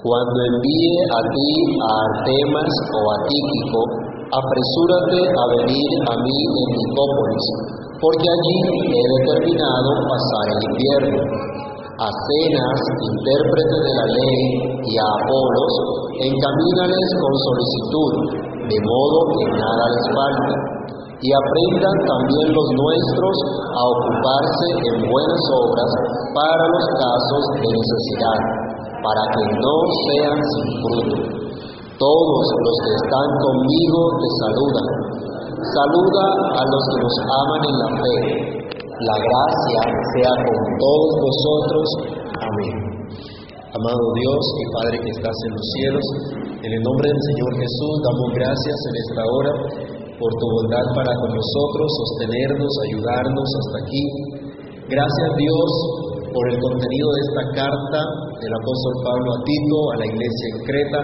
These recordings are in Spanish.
Cuando envíe a ti a Artemas o a Tíquico, apresúrate a venir a mí en Nicópolis, porque allí he determinado pasar el invierno. A Cenas, intérprete de la ley, y a Apolos, encamínales con solicitud, de modo que nada les falte. Y aprendan también los nuestros a ocuparse en buenas obras para los casos de necesidad, para que no sean sin fruto. Todos los que están conmigo te saludan. Saluda a los que nos aman en la fe. La gracia sea con todos vosotros. Amén. Amado Dios y Padre que estás en los cielos, en el nombre del Señor Jesús damos gracias en esta hora por tu bondad para con nosotros, sostenernos, ayudarnos hasta aquí. Gracias Dios por el contenido de esta carta del apóstol Pablo a Tito, a la iglesia en Creta,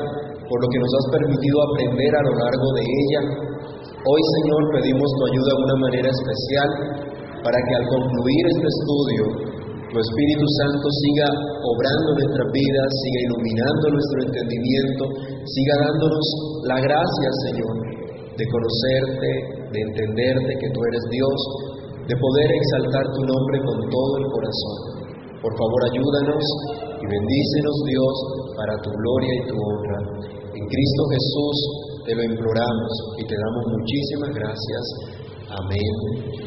por lo que nos has permitido aprender a lo largo de ella. Hoy, Señor, pedimos tu ayuda de una manera especial para que al concluir este estudio, tu Espíritu Santo siga obrando nuestras vidas, siga iluminando nuestro entendimiento, siga dándonos la gracia, Señor, de conocerte, de entenderte que tú eres Dios, de poder exaltar tu nombre con todo el corazón. Por favor, ayúdanos y bendícenos, Dios, para tu gloria y tu honra. En Cristo Jesús te lo imploramos y te damos muchísimas gracias. Amén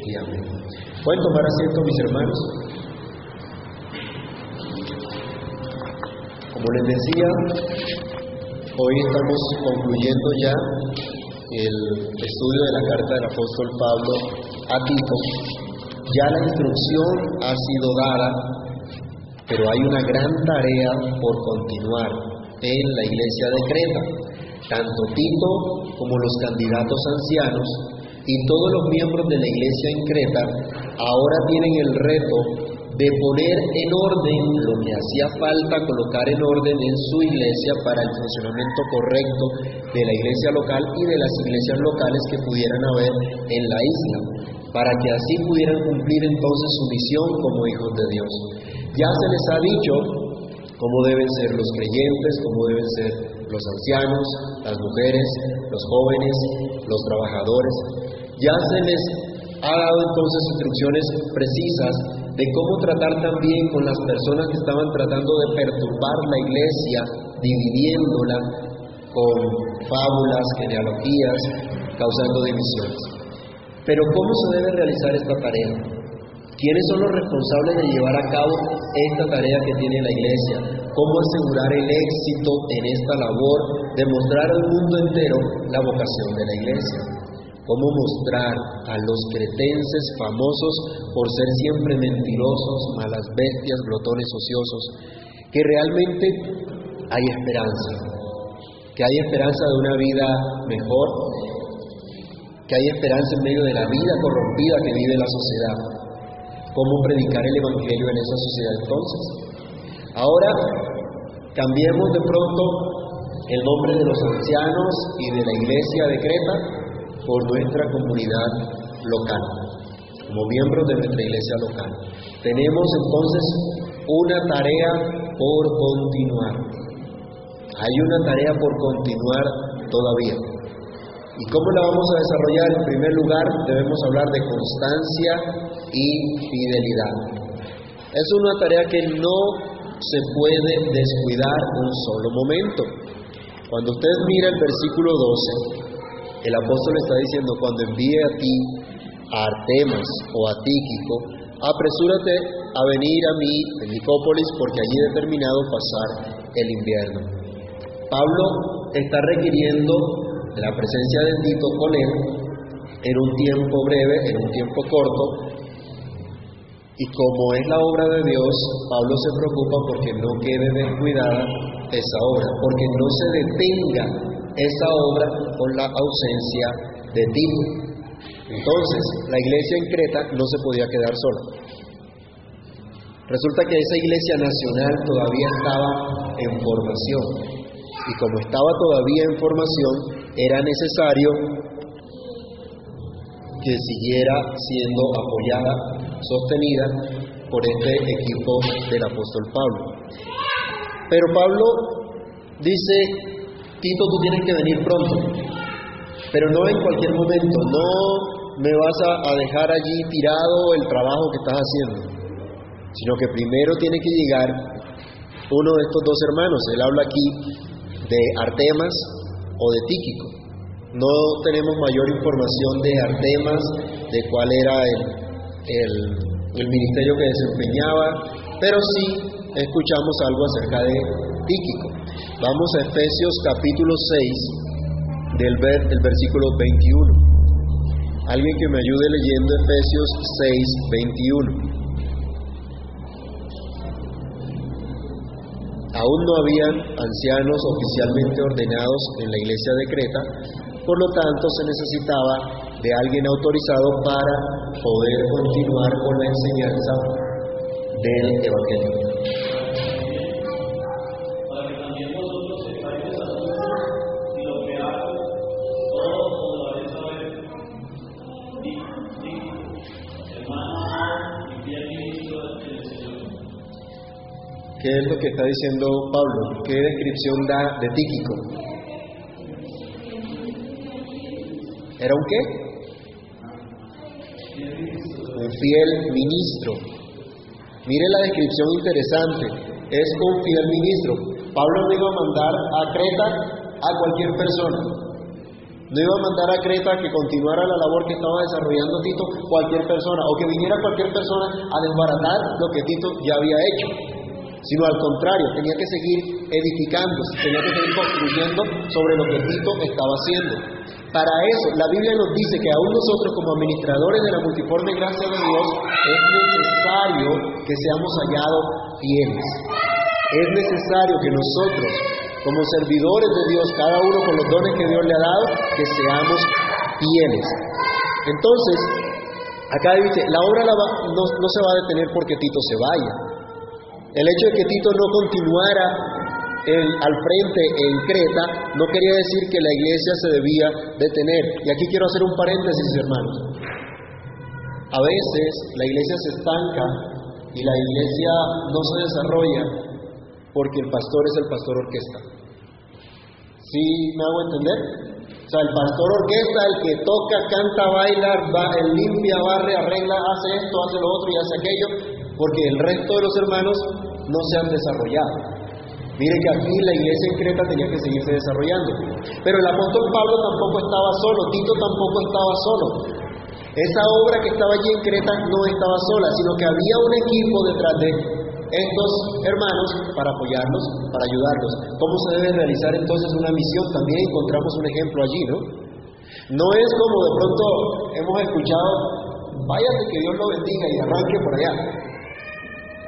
y amén. ¿Pueden tomar asiento, mis hermanos? Como les decía, hoy estamos concluyendo ya el estudio de la carta del apóstol Pablo a Tito. Ya la instrucción ha sido dada, pero hay una gran tarea por continuar en la iglesia de Creta. Tanto Tito como los candidatos ancianos y todos los miembros de la iglesia en Creta ahora tienen el reto de poner en orden lo que hacía falta colocar en orden en su iglesia para el funcionamiento correcto de la iglesia local y de las iglesias locales que pudieran haber en la isla, para que así pudieran cumplir entonces su misión como hijos de Dios. Ya se les ha dicho cómo deben ser los creyentes, cómo deben ser los ancianos, las mujeres, los jóvenes, los trabajadores. Ya se les ha dado entonces instrucciones precisas de cómo tratar también con las personas que estaban tratando de perturbar la iglesia, dividiéndola con fábulas, genealogías, causando divisiones. Pero ¿cómo se debe realizar esta tarea? ¿Quiénes son los responsables de llevar a cabo esta tarea que tiene la iglesia? ¿Cómo asegurar el éxito en esta labor de mostrar al mundo entero la vocación de la iglesia? cómo mostrar a los cretenses famosos por ser siempre mentirosos, malas bestias, glotones ociosos, que realmente hay esperanza, que hay esperanza de una vida mejor, que hay esperanza en medio de la vida corrompida que vive la sociedad. ¿Cómo predicar el Evangelio en esa sociedad entonces? Ahora, cambiemos de pronto el nombre de los ancianos y de la iglesia de Creta por nuestra comunidad local, como miembros de nuestra iglesia local. Tenemos entonces una tarea por continuar. Hay una tarea por continuar todavía. ¿Y cómo la vamos a desarrollar? En primer lugar, debemos hablar de constancia y fidelidad. Es una tarea que no se puede descuidar un solo momento. Cuando usted mira el versículo 12, el apóstol está diciendo, cuando envíe a ti a Artemas o a Tíquico, apresúrate a venir a mí en Nicópolis porque allí he determinado pasar el invierno. Pablo está requiriendo la presencia de Tito con él en un tiempo breve, en un tiempo corto, y como es la obra de Dios, Pablo se preocupa porque no quede descuidada esa obra, porque no se detenga esa obra con la ausencia de Tito. Entonces, la iglesia en Creta no se podía quedar sola. Resulta que esa iglesia nacional todavía estaba en formación. Y como estaba todavía en formación, era necesario que siguiera siendo apoyada, sostenida por este equipo del apóstol Pablo. Pero Pablo dice, Tito, tú tienes que venir pronto, pero no en cualquier momento, no me vas a, dejar allí tirado el trabajo que estás haciendo, sino que primero tiene que llegar uno de estos dos hermanos. Él habla aquí de Artemas o de Tíquico. No tenemos mayor información de Artemas, de cuál era el, el, el ministerio que desempeñaba, pero sí escuchamos algo acerca de Tíquico. Vamos a Efesios capítulo 6, del, del versículo 21. Alguien que me ayude leyendo Efesios 6, 21. Aún no habían ancianos oficialmente ordenados en la iglesia de Creta, por lo tanto se necesitaba de alguien autorizado para poder continuar con la enseñanza del Evangelio. ¿Qué es lo que está diciendo Pablo? ¿Qué descripción da de Tíquico? ¿Era un qué? Un fiel ministro. Mire la descripción interesante. Es un fiel ministro. Pablo no iba a mandar a Creta a cualquier persona. No iba a mandar a Creta que continuara la labor que estaba desarrollando Tito cualquier persona o que viniera cualquier persona a desbaratar lo que Tito ya había hecho sino al contrario, tenía que seguir edificándose, tenía que seguir construyendo sobre lo que Tito estaba haciendo. Para eso, la Biblia nos dice que aún nosotros como administradores de la multiforme gracia de Dios es necesario que seamos hallados fieles. Es necesario que nosotros, como servidores de Dios, cada uno con los dones que Dios le ha dado, que seamos fieles. Entonces, acá dice, la obra no, no se va a detener porque Tito se vaya. El hecho de que Tito no continuara al frente en Creta no quería decir que la iglesia se debía detener. Y aquí quiero hacer un paréntesis, hermanos. A veces la iglesia se estanca y la iglesia no se desarrolla porque el pastor es el pastor orquesta. ¿Sí me hago entender? O sea, el pastor orquesta, el que toca, canta, baila, va, limpia, barre, arregla, hace esto, hace lo otro y hace aquello, porque el resto de los hermanos no se han desarrollado. Mire que aquí la iglesia en Creta tenía que seguirse desarrollando. Pero el apóstol Pablo tampoco estaba solo, Tito tampoco estaba solo. Esa obra que estaba allí en Creta no estaba sola, sino que había un equipo detrás de estos hermanos para apoyarlos, para ayudarlos. ¿Cómo se debe realizar entonces una misión? También encontramos un ejemplo allí, ¿no? No es como de pronto hemos escuchado, váyase que Dios lo bendiga y arranque por allá.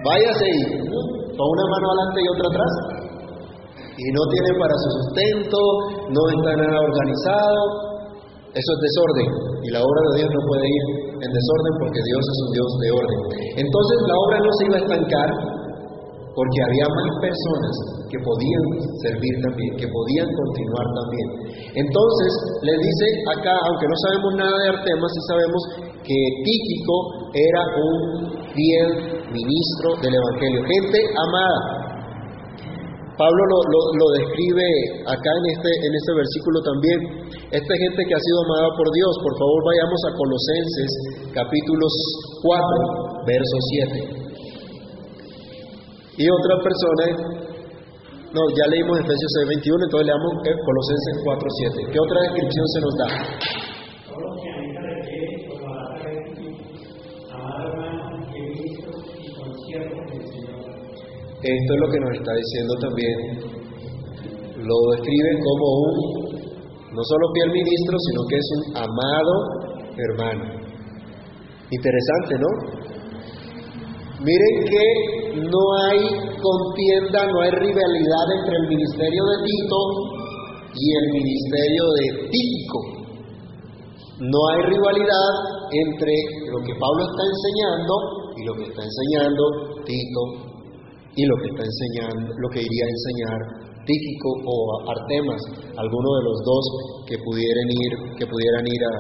Váyase y con una mano adelante y otra atrás. Y no tiene para su sustento, no está nada organizado. Eso es desorden. Y la obra de Dios no puede ir en desorden porque Dios es un Dios de orden. Entonces la obra no se iba a estancar porque había más personas que podían servir también, que podían continuar también. Entonces, les dice acá, aunque no sabemos nada de Artemas, sí sabemos que Tíquico era un fiel ministro del Evangelio, gente amada. Pablo lo, describe acá en este, en este versículo también. Esta gente que ha sido amada por Dios, por favor vayamos a Colosenses capítulos 4, verso 7. Y otra persona, no, ya leímos Efesios 6:21, entonces leamos Colosenses 4:7. ¿Qué otra descripción se nos da? Esto es lo que nos está diciendo también. Lo describe como un, no solo fiel ministro, sino que es un amado hermano. Interesante, ¿no? Miren que no hay contienda, no hay rivalidad entre el ministerio de Tito y el ministerio de Tíquico. No hay rivalidad entre lo que Pablo está enseñando y lo que está enseñando Tito y lo que está enseñando, lo que iría a enseñar Tíquico o Artemas, alguno de los dos que pudieran ir, que pudieran ir a,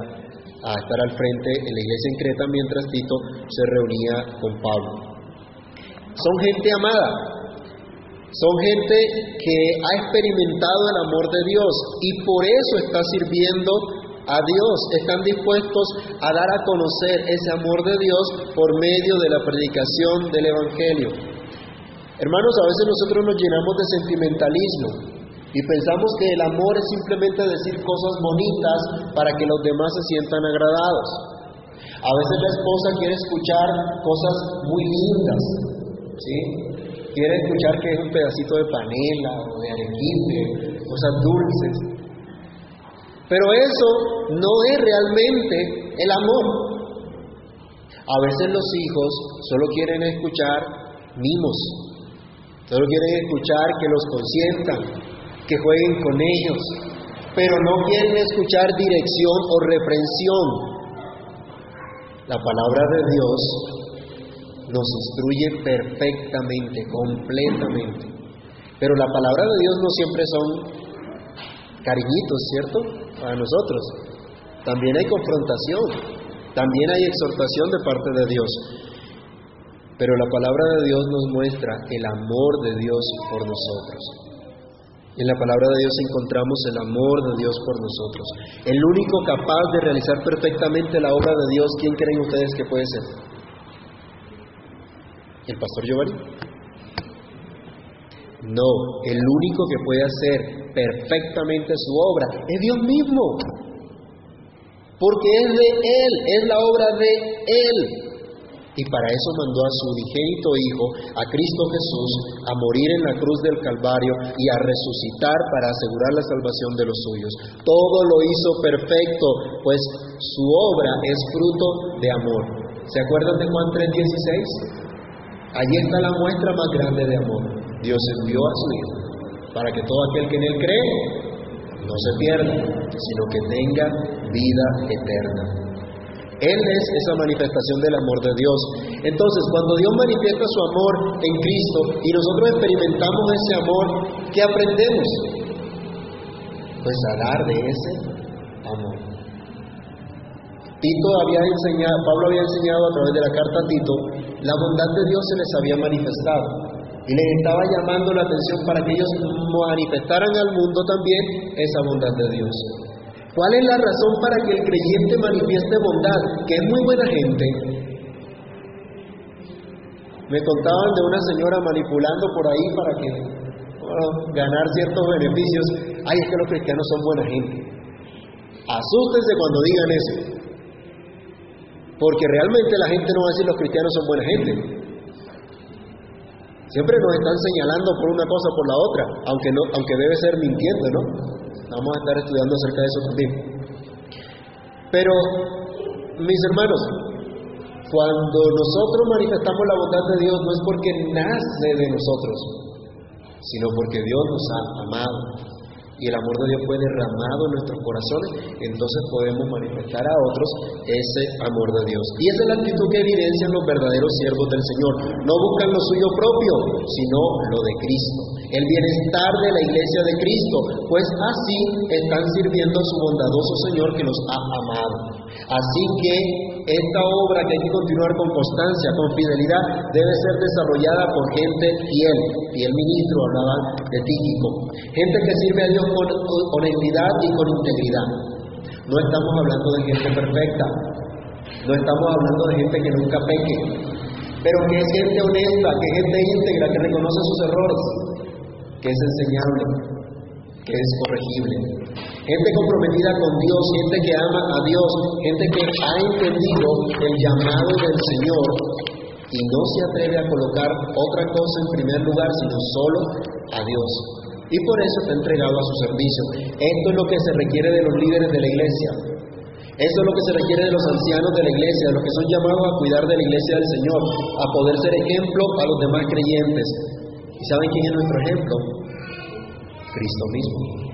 a estar al frente en la iglesia en Creta mientras Tito se reunía con Pablo. Son gente amada. Son gente que ha experimentado el amor de Dios y por eso está sirviendo a Dios, están dispuestos a dar a conocer ese amor de Dios por medio de la predicación del Evangelio. Hermanos, a veces nosotros nos llenamos de sentimentalismo y pensamos que el amor es simplemente decir cosas bonitas para que los demás se sientan agradados. A veces la esposa quiere escuchar cosas muy lindas, ¿sí? Quiere escuchar que es un pedacito de panela o de arequipe, cosas dulces. Pero eso no es realmente el amor. A veces los hijos solo quieren escuchar mimos, solo quieren escuchar que los consientan, que jueguen con ellos, pero no quieren escuchar dirección o reprensión. La palabra de Dios nos instruye perfectamente, completamente. Pero la palabra de Dios no siempre son cariñitos, ¿cierto? Para nosotros. También hay confrontación, también hay exhortación de parte de Dios. Pero la palabra de Dios nos muestra el amor de Dios por nosotros. En la palabra de Dios encontramos el amor de Dios por nosotros. El único capaz de realizar perfectamente la obra de Dios, ¿quién creen ustedes que puede ser? ¿El pastor Giovanni? No, el único que puede hacer perfectamente su obra es Dios mismo. Porque es de Él, es la obra de Él. Y para eso mandó a su unigénito Hijo, a Cristo Jesús, a morir en la cruz del Calvario y a resucitar para asegurar la salvación de los suyos. Todo lo hizo perfecto, pues su obra es fruto de amor. ¿Se acuerdan de Juan 3:16? Allí está la muestra más grande de amor. Dios envió a su Hijo para que todo aquel que en Él cree no se pierda, sino que tenga vida eterna. Él es esa manifestación del amor de Dios. Entonces, cuando Dios manifiesta su amor en Cristo y nosotros experimentamos ese amor, ¿qué aprendemos? Pues a dar de ese amor. Tito había enseñado, Pablo había enseñado a través de la carta a Tito, la bondad de Dios se les había manifestado y les estaba llamando la atención para que ellos manifestaran al mundo también esa bondad de Dios. ¿Cuál es la razón para que el creyente manifieste bondad? Que es muy buena gente. Me contaban de una señora manipulando por ahí para que ganar ciertos beneficios. Ay, es que los cristianos son buena gente. Asústense cuando digan eso. Porque realmente la gente no va a decir los cristianos son buena gente. Siempre nos están señalando por una cosa o por la otra, aunque, no, aunque debe ser mintiendo, ¿no? Vamos a estar estudiando acerca de eso también. Pero, mis hermanos, cuando nosotros manifestamos la bondad de Dios no es porque nace de nosotros, sino porque Dios nos ha amado y el amor de Dios fue derramado en nuestros corazones, entonces podemos manifestar a otros ese amor de Dios. Y esa es la actitud que evidencian los verdaderos siervos del Señor. No buscan lo suyo propio, sino lo de Cristo. El bienestar de la iglesia de Cristo, pues así están sirviendo a su bondadoso Señor que los ha amado. Así que esta obra que hay que continuar con constancia, con fidelidad, debe ser desarrollada por gente fiel. Y el ministro hablaba de Tíquico. Gente que sirve a Dios con honestidad y con integridad. No estamos hablando de gente perfecta. No estamos hablando de gente que nunca peque. Pero que es gente honesta, que es gente íntegra, que reconoce sus errores, que es enseñable, que es corregible. Gente comprometida con Dios, gente que ama a Dios, gente que ha entendido el llamado del Señor y no se atreve a colocar otra cosa en primer lugar, sino solo a Dios. Y por eso está entregado a su servicio. Esto es lo que se requiere de los líderes de la iglesia. Esto es lo que se requiere de los ancianos de la iglesia, de los que son llamados a cuidar de la iglesia del Señor, a poder ser ejemplo a los demás creyentes. ¿Y saben quién es nuestro ejemplo? Cristo mismo.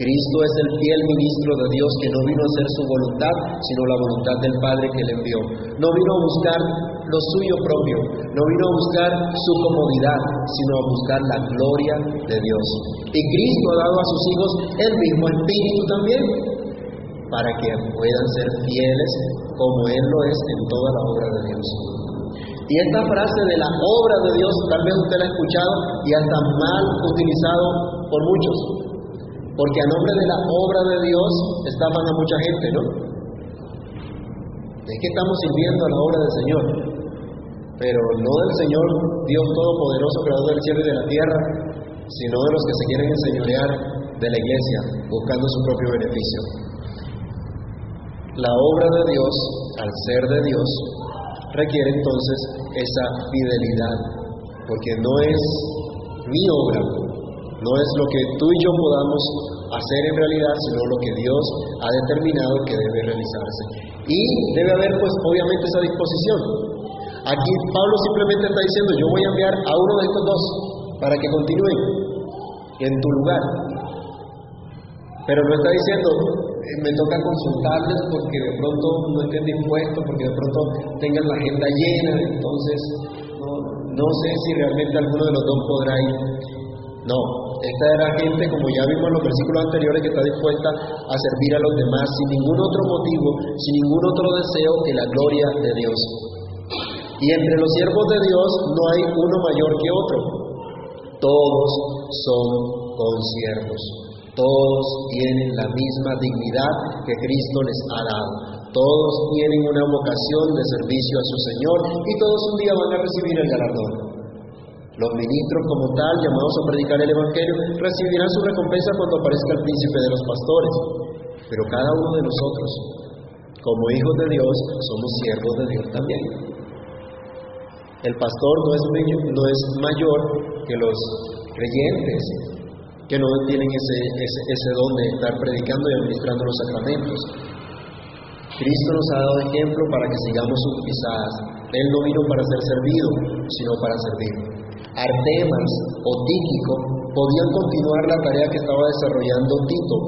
Cristo es el fiel ministro de Dios que no vino a hacer su voluntad, sino la voluntad del Padre que le envió. No vino a buscar lo suyo propio, no vino a buscar su comodidad, sino a buscar la gloria de Dios. Y Cristo ha dado a sus hijos el mismo espíritu también, para que puedan ser fieles como Él lo es en toda la obra de Dios. Y esta frase de la obra de Dios, tal vez usted la ha escuchado y hasta mal utilizado por muchos. Porque a nombre de la obra de Dios estafan a mucha gente, ¿no? Es que estamos sirviendo a la obra del Señor, pero no del Señor Dios Todopoderoso, Creador del cielo y de la tierra, sino de los que se quieren enseñorear de la iglesia, buscando su propio beneficio. La obra de Dios, al ser de Dios, requiere entonces esa fidelidad, porque no es mi obra, no es lo que tú y yo podamos hacer en realidad, sino lo que Dios ha determinado que debe realizarse. Y debe haber, pues, obviamente esa disposición. Aquí Pablo simplemente está diciendo, yo voy a enviar a uno de estos dos para que continúen en tu lugar. Pero no está diciendo, eh, me toca consultarles porque de pronto no estén dispuestos, porque de pronto tengan la agenda llena, entonces no, no sé si realmente alguno de los dos podrá ir. No, esta era gente, como ya vimos en los versículos anteriores, que está dispuesta a servir a los demás sin ningún otro motivo, sin ningún otro deseo que la gloria de Dios. Y entre los siervos de Dios no hay uno mayor que otro. Todos son consiervos. Todos tienen la misma dignidad que Cristo les ha dado. Todos tienen una vocación de servicio a su Señor y todos un día van a recibir el galardón. Los ministros como tal, llamados a predicar el Evangelio, recibirán su recompensa cuando aparezca el príncipe de los pastores. Pero cada uno de nosotros, como hijos de Dios, somos siervos de Dios también. El pastor no es, mayor que los creyentes, que no tienen ese, ese don de estar predicando y administrando los sacramentos. Cristo nos ha dado ejemplo para que sigamos sus pisadas. Él no vino para ser servido, sino para servir. Artemas o Tíquico podían continuar la tarea que estaba desarrollando Tito,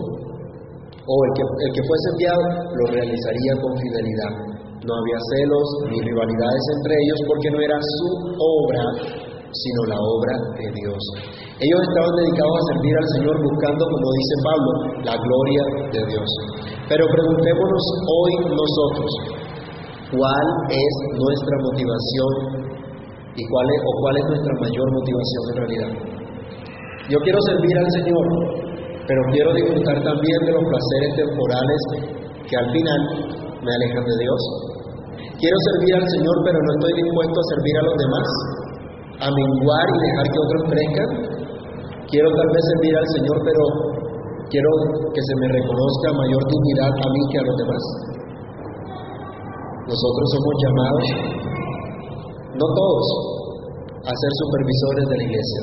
o el que, el fuese enviado lo realizaría con fidelidad. No había celos ni rivalidades entre ellos porque no era su obra, sino la obra de Dios. Ellos estaban dedicados a servir al Señor buscando, como dice Pablo, la gloria de Dios. Pero preguntémonos hoy nosotros, ¿cuál es nuestra motivación y cuál es, o cuál es nuestra mayor motivación en realidad? Yo quiero servir al Señor, pero quiero disfrutar también de los placeres temporales que al final me alejan de Dios. Quiero servir al Señor, pero no estoy dispuesto a servir a los demás, a menguar y dejar que otros crezcan. Quiero tal vez servir al Señor, pero quiero que se me reconozca mayor dignidad a mí que a los demás. Nosotros somos llamados, no todos, a ser supervisores de la iglesia,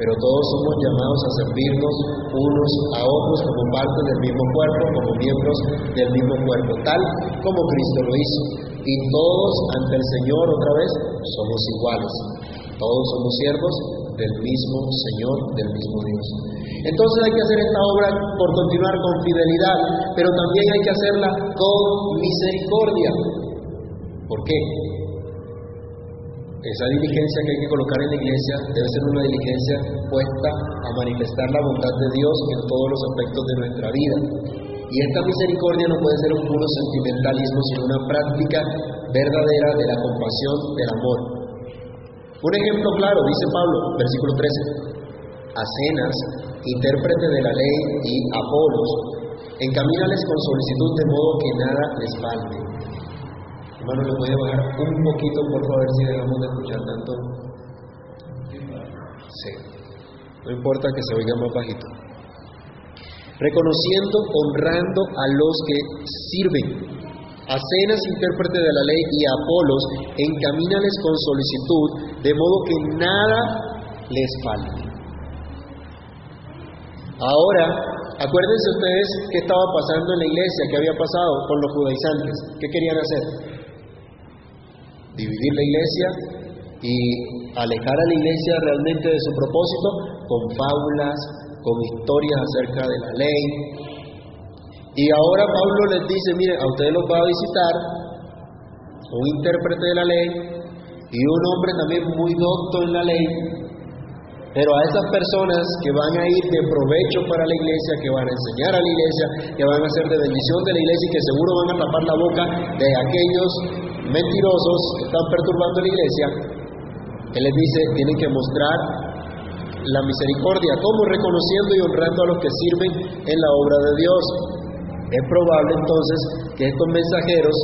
pero todos somos llamados a servirnos unos a otros como parte del mismo cuerpo, como miembros del mismo cuerpo, tal como Cristo lo hizo. Y todos ante el Señor otra vez somos iguales. Todos somos siervos del mismo Señor, del mismo Dios. Entonces hay que hacer esta obra por continuar con fidelidad, pero también hay que hacerla con misericordia. ¿Por qué? Esa diligencia que hay que colocar en la iglesia debe ser una diligencia puesta a manifestar la bondad de Dios en todos los aspectos de nuestra vida. Y esta misericordia no puede ser un puro sentimentalismo, sino una práctica verdadera de la compasión, del amor. Un ejemplo claro, dice Pablo, versículo 13. Acenas, intérprete de la ley, y Apolos, encamínales con solicitud de modo que nada les falte. Hermano, ¿le puede bajar un poquito, por favor, si dejamos de escuchar tanto? Sí. No importa que se oiga más bajito. Reconociendo, honrando a los que sirven. Acenas, intérprete de la ley, y Apolos, encamínales con solicitud, de modo que nada les falte. Ahora, acuérdense ustedes qué estaba pasando en la iglesia, qué había pasado con los judaizantes, qué querían hacer. Dividir la iglesia y alejar a la iglesia realmente de su propósito con fábulas, con historias acerca de la ley. Y ahora Pablo les dice, miren, a ustedes los va a visitar un intérprete de la ley y un hombre también muy docto en la ley, pero a esas personas que van a ir de provecho para la iglesia, que van a enseñar a la iglesia, que van a ser de bendición de la iglesia y que seguro van a tapar la boca de aquellos mentirosos están perturbando la iglesia, Él les dice, tienen que mostrar la misericordia, como reconociendo y honrando a los que sirven en la obra de Dios. Es probable entonces que estos mensajeros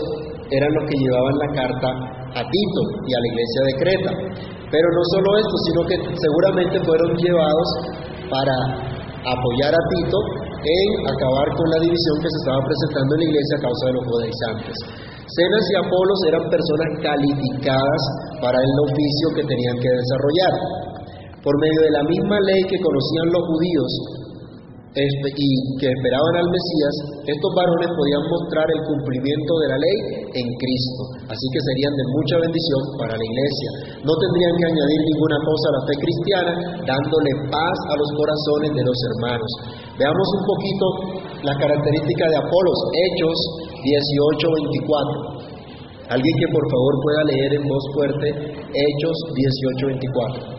eran los que llevaban la carta a Tito y a la iglesia de Creta. Pero no solo esto, sino que seguramente fueron llevados para apoyar a Tito en acabar con la división que se estaba presentando en la iglesia a causa de los judaizantes. Cenas y Apolos eran personas calificadas para el oficio que tenían que desarrollar. Por medio de la misma ley que conocían los judíos, y que esperaban al Mesías, estos varones podían mostrar el cumplimiento de la ley en Cristo. Así que serían de mucha bendición para la iglesia. No tendrían que añadir ninguna cosa a la fe cristiana, dándole paz a los corazones de los hermanos. Veamos un poquito la característica de Apolos, Hechos 18:24. Alguien que por favor pueda leer en voz fuerte Hechos 18:24.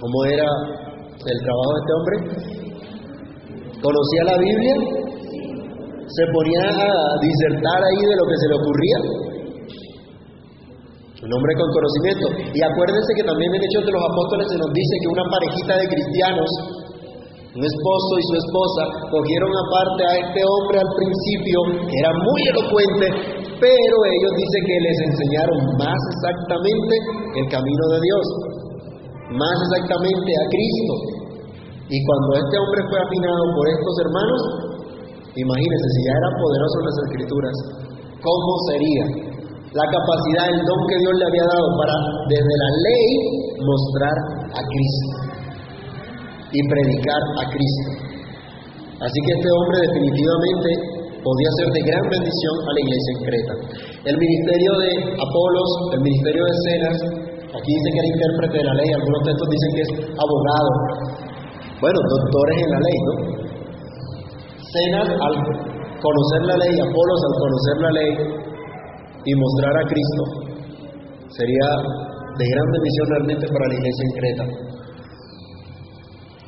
¿Cómo era el trabajo de este hombre? ¿Conocía la Biblia? ¿Se ponía a disertar ahí de lo que se le ocurría? Un hombre con conocimiento. Y acuérdense que también en Hechos de los Apóstoles se nos dice que una parejita de cristianos, un esposo y su esposa, cogieron aparte a este hombre al principio, que era muy elocuente, pero ellos dicen que les enseñaron más exactamente el camino de Dios más exactamente a Cristo. Y cuando este hombre fue afinado por estos hermanos, imagínense, si ya eran poderosos las escrituras, ¿cómo sería la capacidad, el don que Dios le había dado para desde la ley mostrar a Cristo y predicar a Cristo? Así que este hombre definitivamente podía ser de gran bendición a la iglesia en Creta. El ministerio de Apolos, el ministerio de Cenas, Aquí dice que era intérprete de la ley, algunos textos dicen que es abogado. Bueno, doctores en la ley, ¿no? Cenas al conocer la ley, Apolos al conocer la ley y mostrar a Cristo, sería de gran bendición realmente para la iglesia en Creta.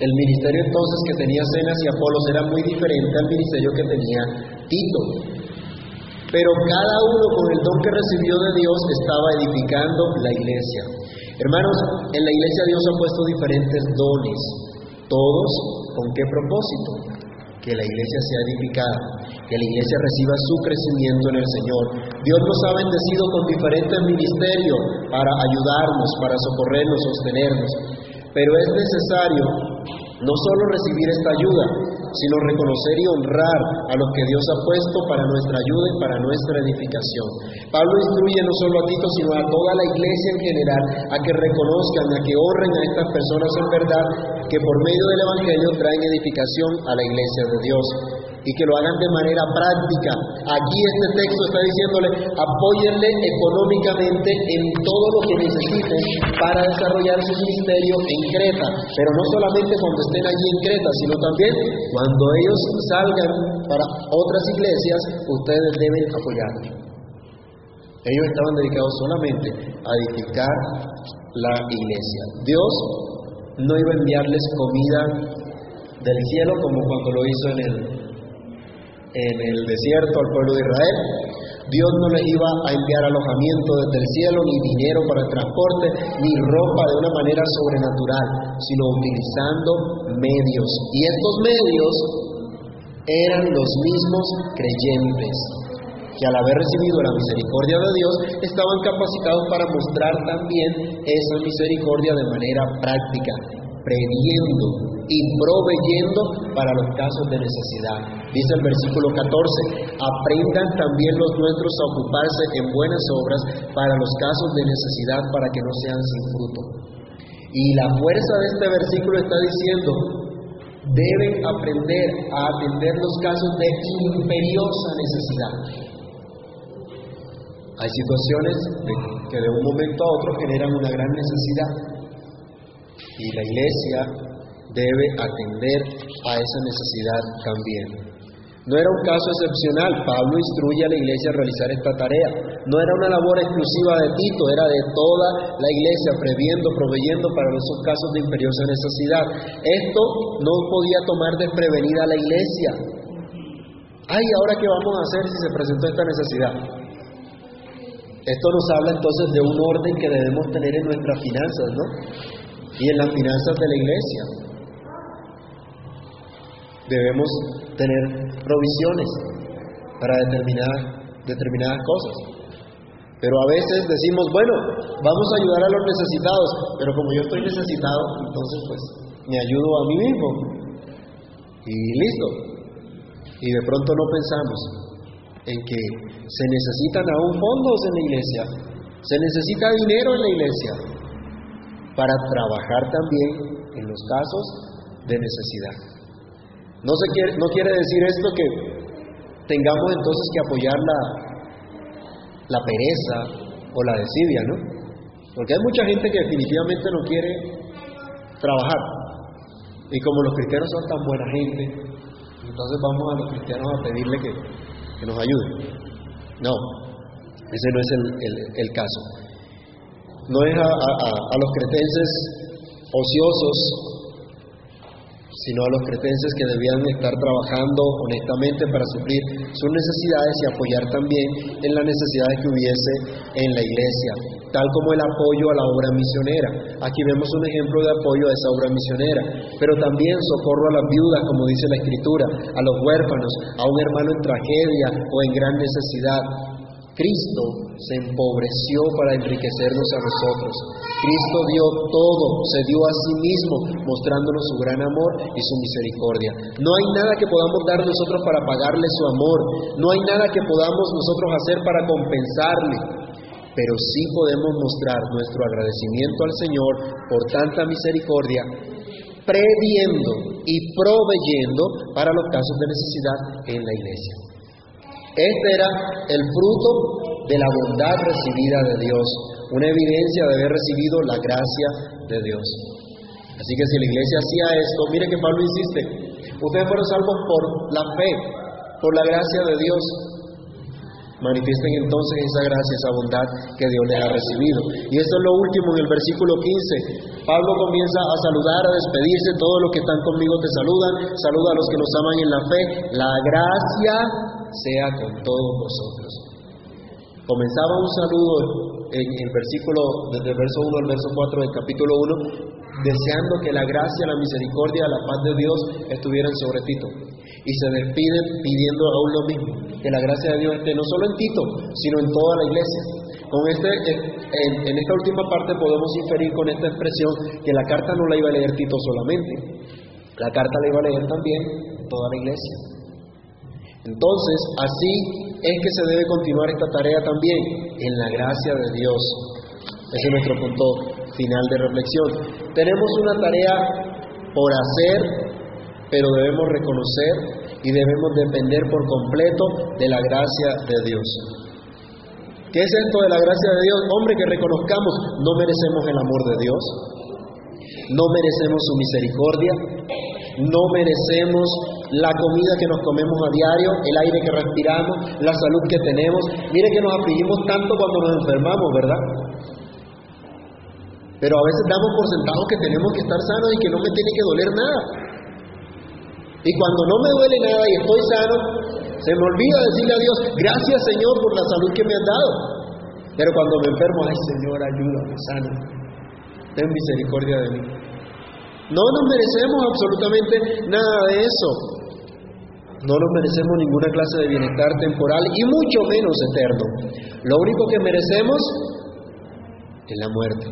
El ministerio entonces que tenía Cenas y Apolos era muy diferente al ministerio que tenía Tito. Pero cada uno con el don que recibió de Dios estaba edificando la iglesia. Hermanos, en la iglesia Dios ha puesto diferentes dones. ¿Todos con qué propósito? Que la iglesia sea edificada, que la iglesia reciba su crecimiento en el Señor. Dios nos ha bendecido con diferentes ministerios para ayudarnos, para socorrernos, sostenernos. Pero es necesario no solo recibir esta ayuda, sino reconocer y honrar a los que Dios ha puesto para nuestra ayuda y para nuestra edificación. Pablo instruye no solo a Tito, sino a toda la iglesia en general a que reconozcan, a que honren a estas personas en verdad, que por medio del Evangelio traen edificación a la iglesia de Dios y que lo hagan de manera práctica. Aquí este texto está diciéndole, apóyenle económicamente en todo lo que necesiten para desarrollar su ministerio en Creta, pero no solamente cuando estén allí en Creta, sino también cuando ellos salgan para otras iglesias, ustedes deben apoyar. Ellos estaban dedicados solamente a edificar la iglesia. Dios no iba a enviarles comida del cielo como cuando lo hizo en el en el desierto al pueblo de Israel. Dios no les iba a enviar alojamiento desde el cielo, ni dinero para el transporte, ni ropa de una manera sobrenatural, sino utilizando medios. Y estos medios eran los mismos creyentes, que al haber recibido la misericordia de Dios, estaban capacitados para mostrar también esa misericordia de manera práctica, previendo y proveyendo para los casos de necesidad. Dice el versículo 14, aprendan también los nuestros a ocuparse en buenas obras para los casos de necesidad para que no sean sin fruto. Y la fuerza de este versículo está diciendo, deben aprender a atender los casos de imperiosa necesidad. Hay situaciones que de un momento a otro generan una gran necesidad y la iglesia debe atender a esa necesidad también. No era un caso excepcional. Pablo instruye a la iglesia a realizar esta tarea. No era una labor exclusiva de Tito, era de toda la iglesia, previendo, proveyendo para esos casos de imperiosa necesidad. Esto no podía tomar desprevenida a la iglesia. Ay, ¿ahora qué vamos a hacer si se presentó esta necesidad? Esto nos habla entonces de un orden que debemos tener en nuestras finanzas, ¿no? Y en las finanzas de la iglesia. Debemos tener provisiones para determinadas, determinadas cosas. Pero a veces decimos, bueno, vamos a ayudar a los necesitados, pero como yo estoy necesitado, entonces pues me ayudo a mí mismo. Y listo. Y de pronto no pensamos en que se necesitan aún fondos en la iglesia, se necesita dinero en la iglesia para trabajar también en los casos de necesidad. No, se quiere, no quiere decir esto que tengamos entonces que apoyar la, la pereza o la desidia, ¿no? Porque hay mucha gente que definitivamente no quiere trabajar. Y como los cristianos son tan buena gente, entonces vamos a los cristianos a pedirle que, nos ayuden. No, ese no es el, caso. No es a, los cretenses ociosos sino a los cretenses que debían estar trabajando honestamente para suplir sus necesidades y apoyar también en las necesidades que hubiese en la iglesia, tal como el apoyo a la obra misionera. Aquí vemos un ejemplo de apoyo a esa obra misionera, pero también socorro a las viudas, como dice la Escritura, a los huérfanos, a un hermano en tragedia o en gran necesidad, Cristo se empobreció para enriquecernos a nosotros. Cristo dio todo, se dio a sí mismo, mostrándonos su gran amor y su misericordia. No hay nada que podamos dar nosotros para pagarle su amor, no hay nada que podamos nosotros hacer para compensarle, pero sí podemos mostrar nuestro agradecimiento al Señor por tanta misericordia, previendo y proveyendo para los casos de necesidad en la iglesia. Este era el fruto de la bondad recibida de Dios, una evidencia de haber recibido la gracia de Dios. Así que si la iglesia hacía esto, mire que Pablo insiste, ustedes fueron salvos por la fe, por la gracia de Dios. Manifiesten entonces esa gracia, esa bondad que Dios les ha recibido. Y esto es lo último en el versículo 15. Pablo comienza a saludar, a despedirse. Todos los que están conmigo te saludan. Saluda a los que nos aman en la fe. La gracia sea con todos vosotros. Comenzaba un saludo en el versículo, desde el verso 1 al verso 4 del capítulo 1, deseando que la gracia, la misericordia, la paz de Dios estuvieran sobre Tito. Y se despiden pidiendo aún lo mismo, que la gracia de Dios esté no solo en Tito, sino en toda la iglesia. Con este, en, esta última parte podemos inferir con esta expresión que la carta no la iba a leer Tito solamente, la carta la iba a leer también toda la iglesia. Entonces, así es que se debe continuar esta tarea también, en la gracia de Dios. Ese es nuestro punto final de reflexión. Tenemos una tarea por hacer, pero debemos reconocer y debemos depender por completo de la gracia de Dios. ¿Qué es esto de la gracia de Dios? Hombre, que reconozcamos, no merecemos el amor de Dios, no merecemos su misericordia, no merecemos la comida que nos comemos a diario, el aire que respiramos, la salud que tenemos. Mire que nos afligimos tanto cuando nos enfermamos, ¿verdad? Pero a veces damos por sentado que tenemos que estar sanos y que no me tiene que doler nada. Y cuando no me duele nada y estoy sano, se me olvida decirle a Dios, gracias Señor por la salud que me has dado. Pero cuando me enfermo, ay Señor, ayúdame, sano. Ten misericordia de mí. No nos merecemos absolutamente nada de eso. No nos merecemos ninguna clase de bienestar temporal y mucho menos eterno. Lo único que merecemos es la muerte.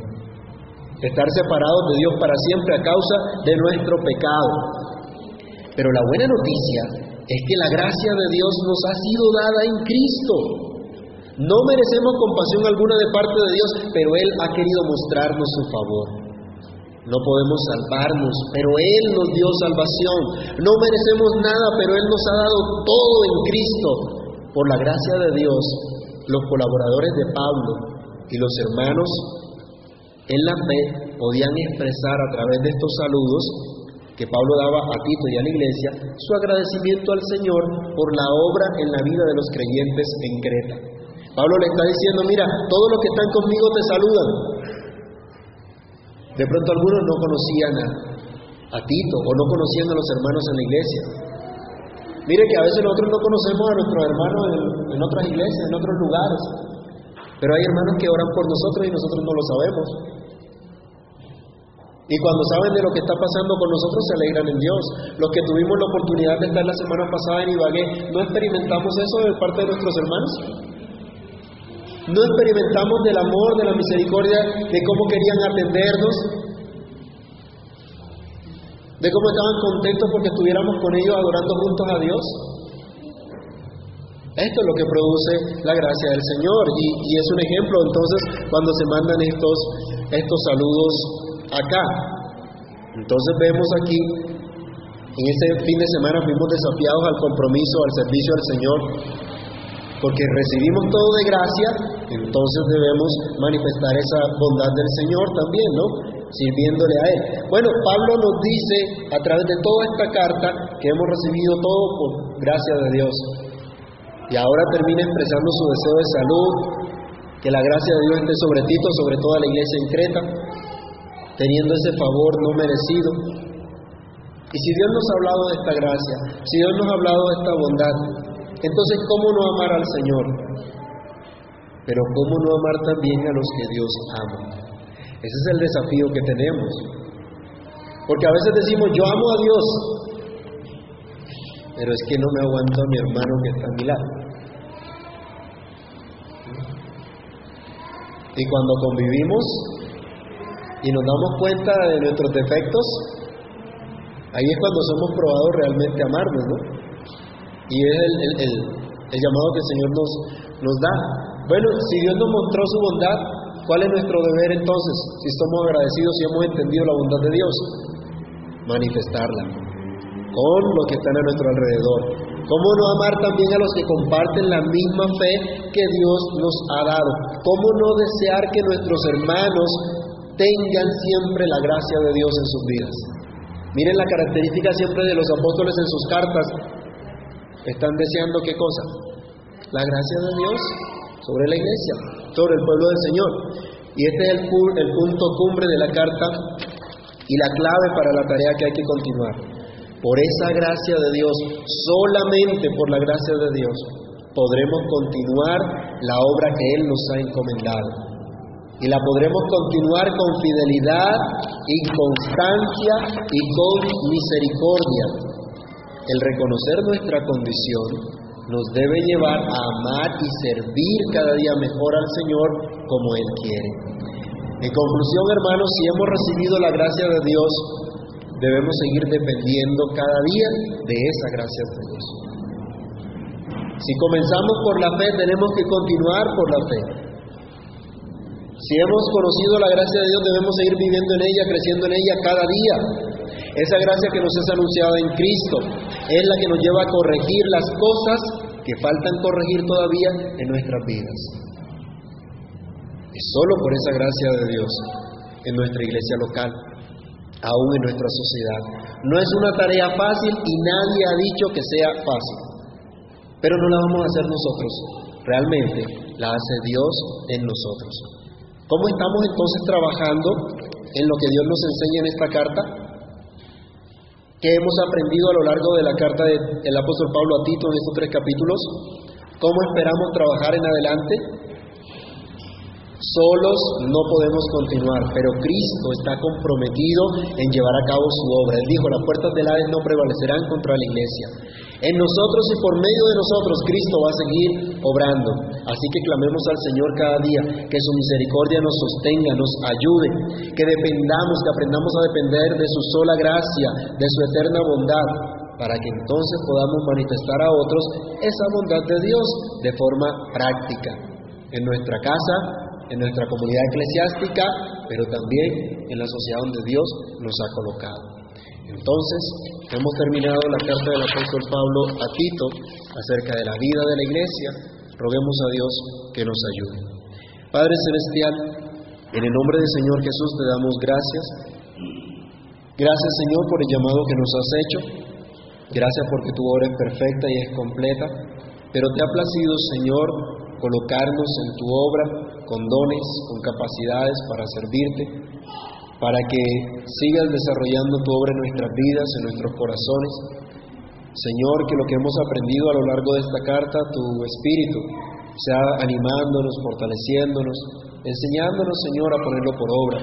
Estar separados de Dios para siempre a causa de nuestro pecado. Pero la buena noticia es que la gracia de Dios nos ha sido dada en Cristo. No merecemos compasión alguna de parte de Dios, pero Él ha querido mostrarnos su favor. No podemos salvarnos, pero Él nos dio salvación. No merecemos nada, pero Él nos ha dado todo en Cristo. Por la gracia de Dios, los colaboradores de Pablo y los hermanos en la fe podían expresar a través de estos saludos que Pablo daba a Tito y a la iglesia, su agradecimiento al Señor por la obra en la vida de los creyentes en Creta. Pablo le está diciendo, mira, todos los que están conmigo te saludan. De pronto algunos no conocían a, Tito o no conocían a los hermanos en la iglesia. Mire que a veces nosotros no conocemos a nuestros hermanos en, en otras iglesias, en otros lugares, pero hay hermanos que oran por nosotros y nosotros no lo sabemos. Y cuando saben de lo que está pasando con nosotros se alegran en Dios. Los que tuvimos la oportunidad de estar la semana pasada en Ibagué, ¿no experimentamos eso de parte de nuestros hermanos? ¿No experimentamos del amor, de la misericordia, de cómo querían atendernos? ¿De cómo estaban contentos porque estuviéramos con ellos adorando juntos a Dios? Esto es lo que produce la gracia del Señor y, es un ejemplo entonces cuando se mandan estos, estos saludos acá. Entonces vemos aquí, en este fin de semana fuimos desafiados al compromiso, al servicio al Señor, porque recibimos todo de gracia, entonces debemos manifestar esa bondad del Señor también, ¿no? Sirviéndole a Él. Bueno, Pablo nos dice a través de toda esta carta que hemos recibido todo por gracia de Dios. Y ahora termina expresando su deseo de salud, que la gracia de Dios esté sobre Tito, sobre toda la iglesia en Creta, teniendo ese favor no merecido. Y si Dios nos ha hablado de esta gracia, si Dios nos ha hablado de esta bondad, entonces ¿cómo no amar al Señor? Pero ¿cómo no amar también a los que Dios ama? Ese es el desafío que tenemos. Porque a veces decimos, yo amo a Dios, pero es que no me aguanto mi hermano que está a mi lado. Y cuando convivimos, y nos damos cuenta de nuestros defectos, ahí es cuando somos probados realmente a amarnos, ¿no? Y es el, el, llamado que el Señor nos, nos da. Bueno, si Dios nos mostró su bondad, ¿cuál es nuestro deber entonces? Si somos agradecidos y hemos entendido la bondad de Dios, manifestarla con los que están a nuestro alrededor. ¿Cómo no amar también a los que comparten la misma fe que Dios nos ha dado? ¿Cómo no desear que nuestros hermanos tengan siempre la gracia de Dios en sus vidas. Miren la característica siempre de los apóstoles en sus cartas. Están deseando qué cosa? La gracia de Dios sobre la iglesia, sobre el pueblo del Señor. Y este es el, el punto cumbre de la carta y la clave para la tarea que hay que continuar. Por esa gracia de Dios, solamente por la gracia de Dios, podremos continuar la obra que Él nos ha encomendado y la podremos continuar con fidelidad y constancia y con misericordia. El reconocer nuestra condición nos debe llevar a amar y servir cada día mejor al Señor como Él quiere. En conclusión, hermanos, si hemos recibido la gracia de Dios, debemos seguir dependiendo cada día de esa gracia de Dios. Si comenzamos por la fe, tenemos que continuar por la fe. Si hemos conocido la gracia de Dios, debemos seguir viviendo en ella, creciendo en ella cada día. Esa gracia que nos es anunciada en Cristo es la que nos lleva a corregir las cosas que faltan corregir todavía en nuestras vidas. Es solo por esa gracia de Dios en nuestra iglesia local, aún en nuestra sociedad. No es una tarea fácil y nadie ha dicho que sea fácil, pero no la vamos a hacer nosotros, realmente la hace Dios en nosotros. ¿Cómo estamos entonces trabajando en lo que Dios nos enseña en esta carta? ¿Qué hemos aprendido a lo largo de la carta del apóstol Pablo a Tito en estos tres capítulos? ¿Cómo esperamos trabajar en adelante? Solos no podemos continuar, pero Cristo está comprometido en llevar a cabo su obra. Él dijo, las puertas del Hades no prevalecerán contra la iglesia. En nosotros y por medio de nosotros Cristo va a seguir obrando. Así que clamemos al Señor cada día, que su misericordia nos sostenga, nos ayude, que dependamos, que aprendamos a depender de su sola gracia, de su eterna bondad, para que entonces podamos manifestar a otros esa bondad de Dios de forma práctica, en nuestra casa, en nuestra comunidad eclesiástica, pero también en la sociedad donde Dios nos ha colocado. Entonces, hemos terminado la carta del apóstol Pablo a Tito acerca de la vida de la iglesia. Roguemos a Dios que nos ayude. Padre Celestial, en el nombre del Señor Jesús te damos gracias Gracias Señor por el llamado que nos has hecho. Gracias porque tu obra es perfecta y es completa. Pero te ha placido, Señor, colocarnos en tu obra con dones, con capacidades para servirte, para que sigas desarrollando tu obra en nuestras vidas, en nuestros corazones. Señor, que lo que hemos aprendido a lo largo de esta carta, tu Espíritu, sea animándonos, fortaleciéndonos, enseñándonos, Señor, a ponerlo por obra.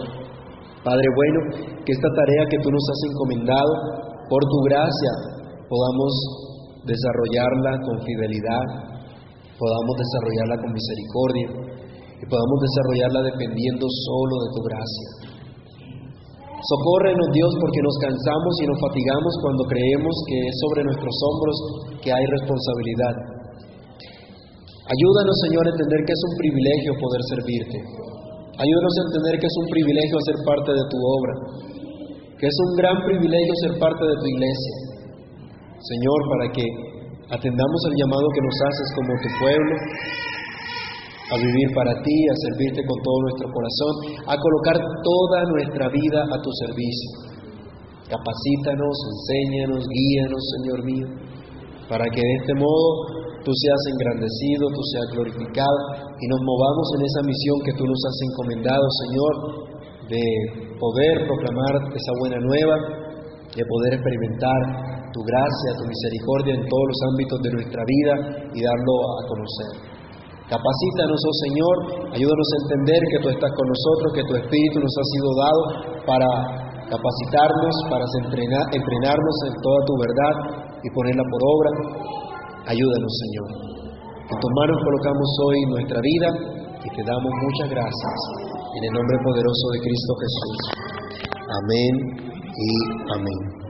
Padre bueno, que esta tarea que tú nos has encomendado, por tu gracia, podamos desarrollarla con fidelidad, podamos desarrollarla con misericordia y podamos desarrollarla dependiendo solo de tu gracia. Socórrenos Dios porque nos cansamos y nos fatigamos cuando creemos que es sobre nuestros hombros que hay responsabilidad. Ayúdanos Señor a entender que es un privilegio poder servirte. Ayúdanos a entender que es un privilegio ser parte de tu obra, que es un gran privilegio ser parte de tu iglesia. Señor, para que atendamos el llamado que nos haces como tu pueblo, a vivir para ti, a servirte con todo nuestro corazón, a colocar toda nuestra vida a tu servicio. Capacítanos, enséñanos, guíanos, Señor mío, para que de este modo tú seas engrandecido, tú seas glorificado y nos movamos en esa misión que tú nos has encomendado, Señor, de poder proclamar esa buena nueva, de poder experimentar tu gracia, tu misericordia en todos los ámbitos de nuestra vida y darlo a conocer. Capacítanos, oh Señor, ayúdanos a entender que tú estás con nosotros, que tu Espíritu nos ha sido dado para capacitarnos, para entrenar, entrenarnos en toda tu verdad y ponerla por obra. Ayúdanos, Señor. En tus manos colocamos hoy nuestra vida y te damos muchas gracias. En el nombre poderoso de Cristo Jesús. Amén y amén.